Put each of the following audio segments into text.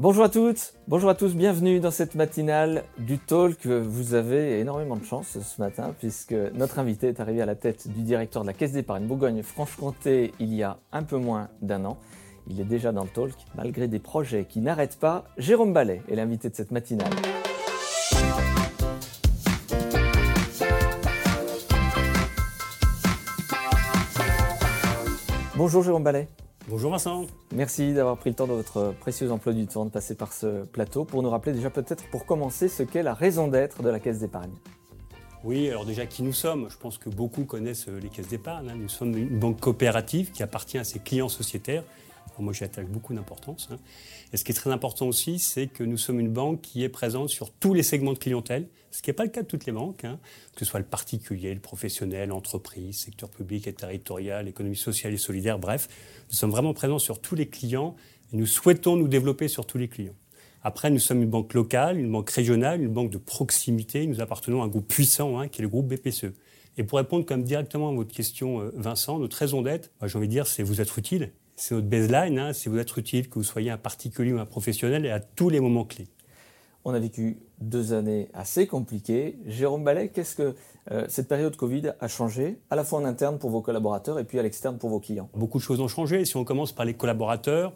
Bonjour à toutes, bonjour à tous, bienvenue dans cette matinale du talk. Vous avez énormément de chance ce matin puisque notre invité est arrivé à la tête du directeur de la Caisse d'épargne Bourgogne-Franche-Comté il y a un peu moins d'un an. Il est déjà dans le talk malgré des projets qui n'arrêtent pas. Jérôme Ballet est l'invité de cette matinale. Bonjour Jérôme Ballet. Bonjour Vincent. Merci d'avoir pris le temps de votre précieux emploi du temps de passer par ce plateau pour nous rappeler déjà peut-être pour commencer ce qu'est la raison d'être de la Caisse d'épargne. Oui, alors déjà qui nous sommes? Je pense que beaucoup connaissent les caisses d'épargne. Hein. Nous sommes une banque coopérative qui appartient à ses clients sociétaires moi, j'y attache beaucoup d'importance. Hein. Et ce qui est très important aussi, c'est que nous sommes une banque qui est présente sur tous les segments de clientèle, ce qui n'est pas le cas de toutes les banques, hein. que ce soit le particulier, le professionnel, l'entreprise, secteur public et territorial, économie sociale et solidaire, bref. Nous sommes vraiment présents sur tous les clients et nous souhaitons nous développer sur tous les clients. Après, nous sommes une banque locale, une banque régionale, une banque de proximité. Nous appartenons à un groupe puissant hein, qui est le groupe BPCE. Et pour répondre comme directement à votre question, euh, Vincent, notre raison d'être, j'ai envie de dire, c'est vous être utile c'est notre baseline, hein, c'est vous être utile, que vous soyez un particulier ou un professionnel, et à tous les moments clés. On a vécu deux années assez compliquées. Jérôme Ballet, qu'est-ce que euh, cette période Covid a changé, à la fois en interne pour vos collaborateurs et puis à l'externe pour vos clients? Beaucoup de choses ont changé. Si on commence par les collaborateurs,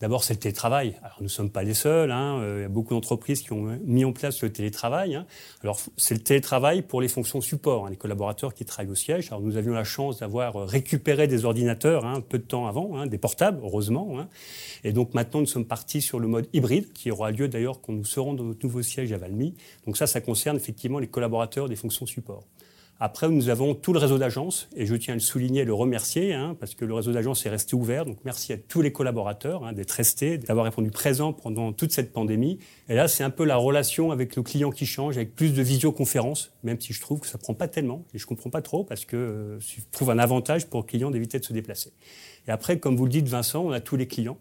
D'abord, c'est le télétravail. Alors, nous ne sommes pas les seuls. Hein. Euh, il y a beaucoup d'entreprises qui ont mis en place le télétravail. Hein. Alors, c'est le télétravail pour les fonctions support, hein, les collaborateurs qui travaillent au siège. Alors, nous avions la chance d'avoir récupéré des ordinateurs un peu de temps avant, des portables, heureusement. Et donc, maintenant, nous sommes partis sur le mode hybride, qui aura lieu d'ailleurs quand nous serons dans notre nouveau siège à Valmy. Donc, ça, ça concerne effectivement les collaborateurs des fonctions support. Après, nous avons tout le réseau d'agences, et je tiens à le souligner et le remercier, hein, parce que le réseau d'agences est resté ouvert. Donc merci à tous les collaborateurs hein, d'être restés, d'avoir répondu présent pendant toute cette pandémie. Et là, c'est un peu la relation avec le client qui change, avec plus de visioconférences, même si je trouve que ça prend pas tellement, et je comprends pas trop, parce que euh, je trouve un avantage pour le client d'éviter de se déplacer. Et après, comme vous le dites, Vincent, on a tous les clients.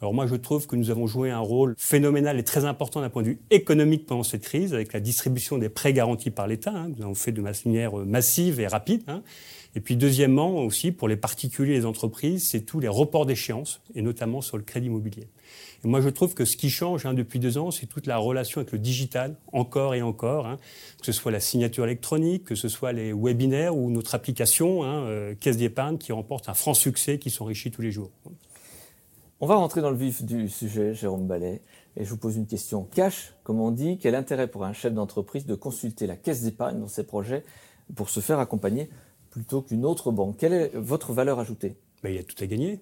Alors moi, je trouve que nous avons joué un rôle phénoménal et très important d'un point de vue économique pendant cette crise, avec la distribution des prêts garantis par l'État. Hein, nous avons fait de manière euh, massive et rapide. Hein. Et puis deuxièmement aussi, pour les particuliers et les entreprises, c'est tous les reports d'échéance, et notamment sur le crédit immobilier. Et moi, je trouve que ce qui change hein, depuis deux ans, c'est toute la relation avec le digital, encore et encore, hein, que ce soit la signature électronique, que ce soit les webinaires ou notre application, euh, Caisse d'épargne, qui remporte un franc succès, qui s'enrichit tous les jours. On va rentrer dans le vif du sujet, Jérôme Ballet, et je vous pose une question cash, comme on dit. Quel intérêt pour un chef d'entreprise de consulter la caisse d'épargne dans ses projets pour se faire accompagner plutôt qu'une autre banque? Quelle est votre valeur ajoutée? Ben, Il y a tout à gagner.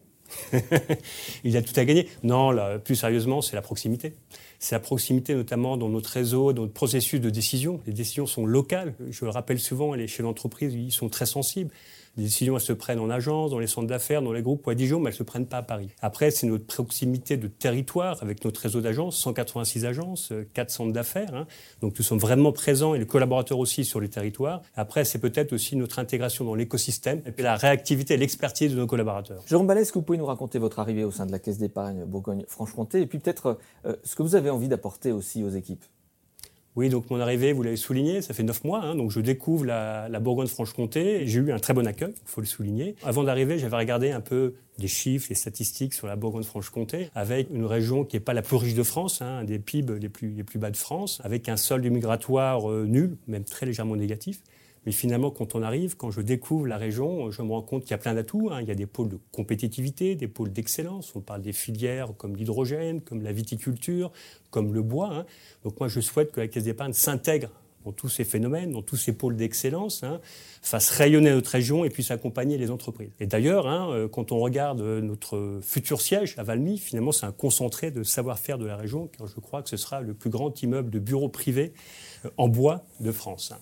il y a tout à gagner. Non, plus sérieusement, c'est la proximité. C'est la proximité notamment dans notre réseau, dans notre processus de décision. Les décisions sont locales. Je le rappelle souvent, les chefs d'entreprise, ils sont très sensibles. Les décisions, elles se prennent en agence, dans les centres d'affaires, dans les groupes ou à Dijon, mais elles ne se prennent pas à Paris. Après, c'est notre proximité de territoire avec notre réseau d'agences, 186 agences, 4 euh, centres d'affaires. Hein. Donc nous sommes vraiment présents et les collaborateurs aussi sur les territoires. Après, c'est peut-être aussi notre intégration dans l'écosystème et puis la réactivité et l'expertise de nos collaborateurs. Jérôme Ballet, est-ce que vous pouvez nous raconter votre arrivée au sein de la Caisse d'épargne Bourgogne-Franche-Comté et puis peut-être euh, ce que vous avez envie d'apporter aussi aux équipes oui, donc mon arrivée, vous l'avez souligné, ça fait neuf mois, hein, donc je découvre la, Bourgogne-Franche-Comté. J'ai eu un très bon accueil, il faut le souligner. Avant d'arriver, j'avais regardé un peu les chiffres, les statistiques sur la Bourgogne-Franche-Comté, avec une région qui n'est pas la plus riche de France, hein, des PIB les plus, les plus bas de France, avec un solde migratoire euh, nul, même très légèrement négatif. Mais finalement, quand on arrive, quand je découvre la région, je me rends compte qu'il y a plein d'atouts. Hein. Il y a des pôles de compétitivité, des pôles d'excellence. On parle des filières comme l'hydrogène, comme la viticulture, comme le bois. Hein. Donc moi, je souhaite que la Caisse d'épargne s'intègre dans tous ces phénomènes, dans tous ces pôles d'excellence, hein, fasse rayonner notre région et puisse accompagner les entreprises. Et d'ailleurs, euh, quand on regarde notre futur siège à Valmy, finalement, c'est un concentré de savoir-faire de la région, car je crois que ce sera le plus grand immeuble de bureaux privés euh, en bois de France.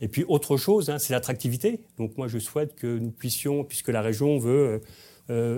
Et puis autre chose, hein, c'est l'attractivité. Donc moi je souhaite que nous puissions, puisque la région veut euh,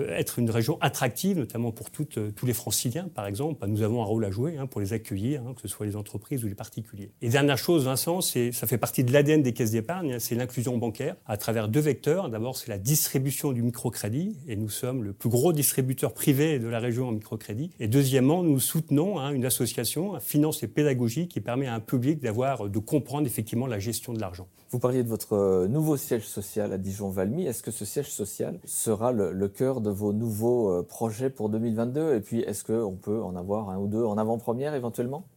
être une région attractive, notamment pour euh, tous les franciliens, par exemple. Bah, nous avons un rôle à jouer hein, pour les accueillir, hein, que ce soit les entreprises ou les particuliers. Et dernière chose, Vincent, ça fait partie de l'ADN des caisses d'épargne, hein, c'est l'inclusion bancaire à travers deux vecteurs. D'abord, c'est la distribution du microcrédit, et nous sommes le plus gros distributeur privé de la région en microcrédit. Et deuxièmement, nous soutenons une association, Finance et Pédagogie, qui permet à un public d'avoir, de comprendre effectivement la gestion de l'argent. Vous parliez de votre euh, nouveau siège social à Dijon-Valmy. Est-ce que ce siège social sera le, cœur de vos nouveaux euh, projets pour 2022 Et puis, est-ce qu'on peut en avoir un ou deux en avant-première éventuellement?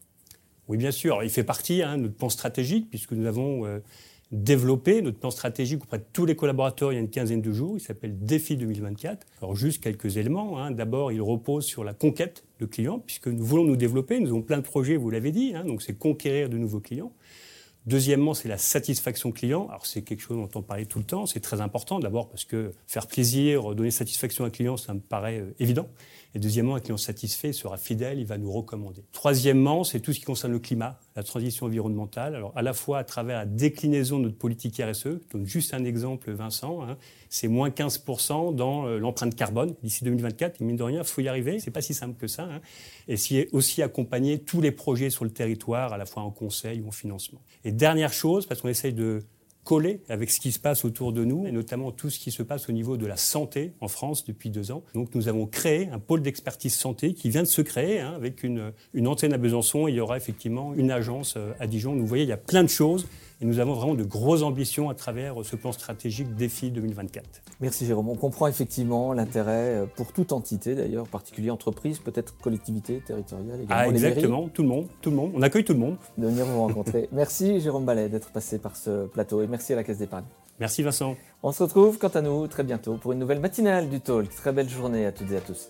Oui, bien sûr. Il fait partie hein, de notre plan stratégique, puisque nous avons euh, développé notre plan stratégique auprès de tous les collaborateurs il y a une quinzaine de jours. Il s'appelle Défi 2024. Alors, juste quelques éléments. Hein. D'abord, il repose sur la conquête de clients, puisque nous voulons nous développer. Nous avons plein de projets, vous l'avez dit. Hein, donc, c'est conquérir de nouveaux clients. Deuxièmement, c'est la satisfaction client. Alors c'est quelque chose dont on parlait tout le temps, c'est très important d'abord parce que faire plaisir, donner satisfaction à un client, ça me paraît euh, évident. Et deuxièmement, un client satisfait sera fidèle, il va nous recommander. Troisièmement, c'est tout ce qui concerne le climat, la transition environnementale. Alors à la fois à travers la déclinaison de notre politique RSE, donne juste un exemple Vincent, hein, c'est moins 15% dans euh, l'empreinte carbone d'ici 2024. Et mine de rien, il faut y arriver. C'est pas si simple que ça. Hein. Et aussi accompagner tous les projets sur le territoire, à la fois en conseil ou en financement. Et dernière chose, parce qu'on essaye de coller avec ce qui se passe autour de nous, et notamment tout ce qui se passe au niveau de la santé en France depuis deux ans. Donc nous avons créé un pôle d'expertise santé qui vient de se créer hein, avec une, une antenne à Besançon. il y aura effectivement une agence euh, à Dijon. Vous voyez, il y a plein de choses et nous avons vraiment de grosses ambitions à travers ce plan stratégique Défi 2024. Merci Jérôme. On comprend effectivement l'intérêt euh, pour toute entité d'ailleurs, particulier entreprise, peut-être collectivité territoriale également. Ah, exactement, tout le monde, tout le monde. On accueille tout le monde. De venir vous rencontrer. merci Jérôme Ballet d'être passé par ce plateau et merci à la Caisse d'épargne. Merci Vincent. On se retrouve quant à nous très bientôt pour une nouvelle matinale du Talk. Très belle journée à toutes et à tous.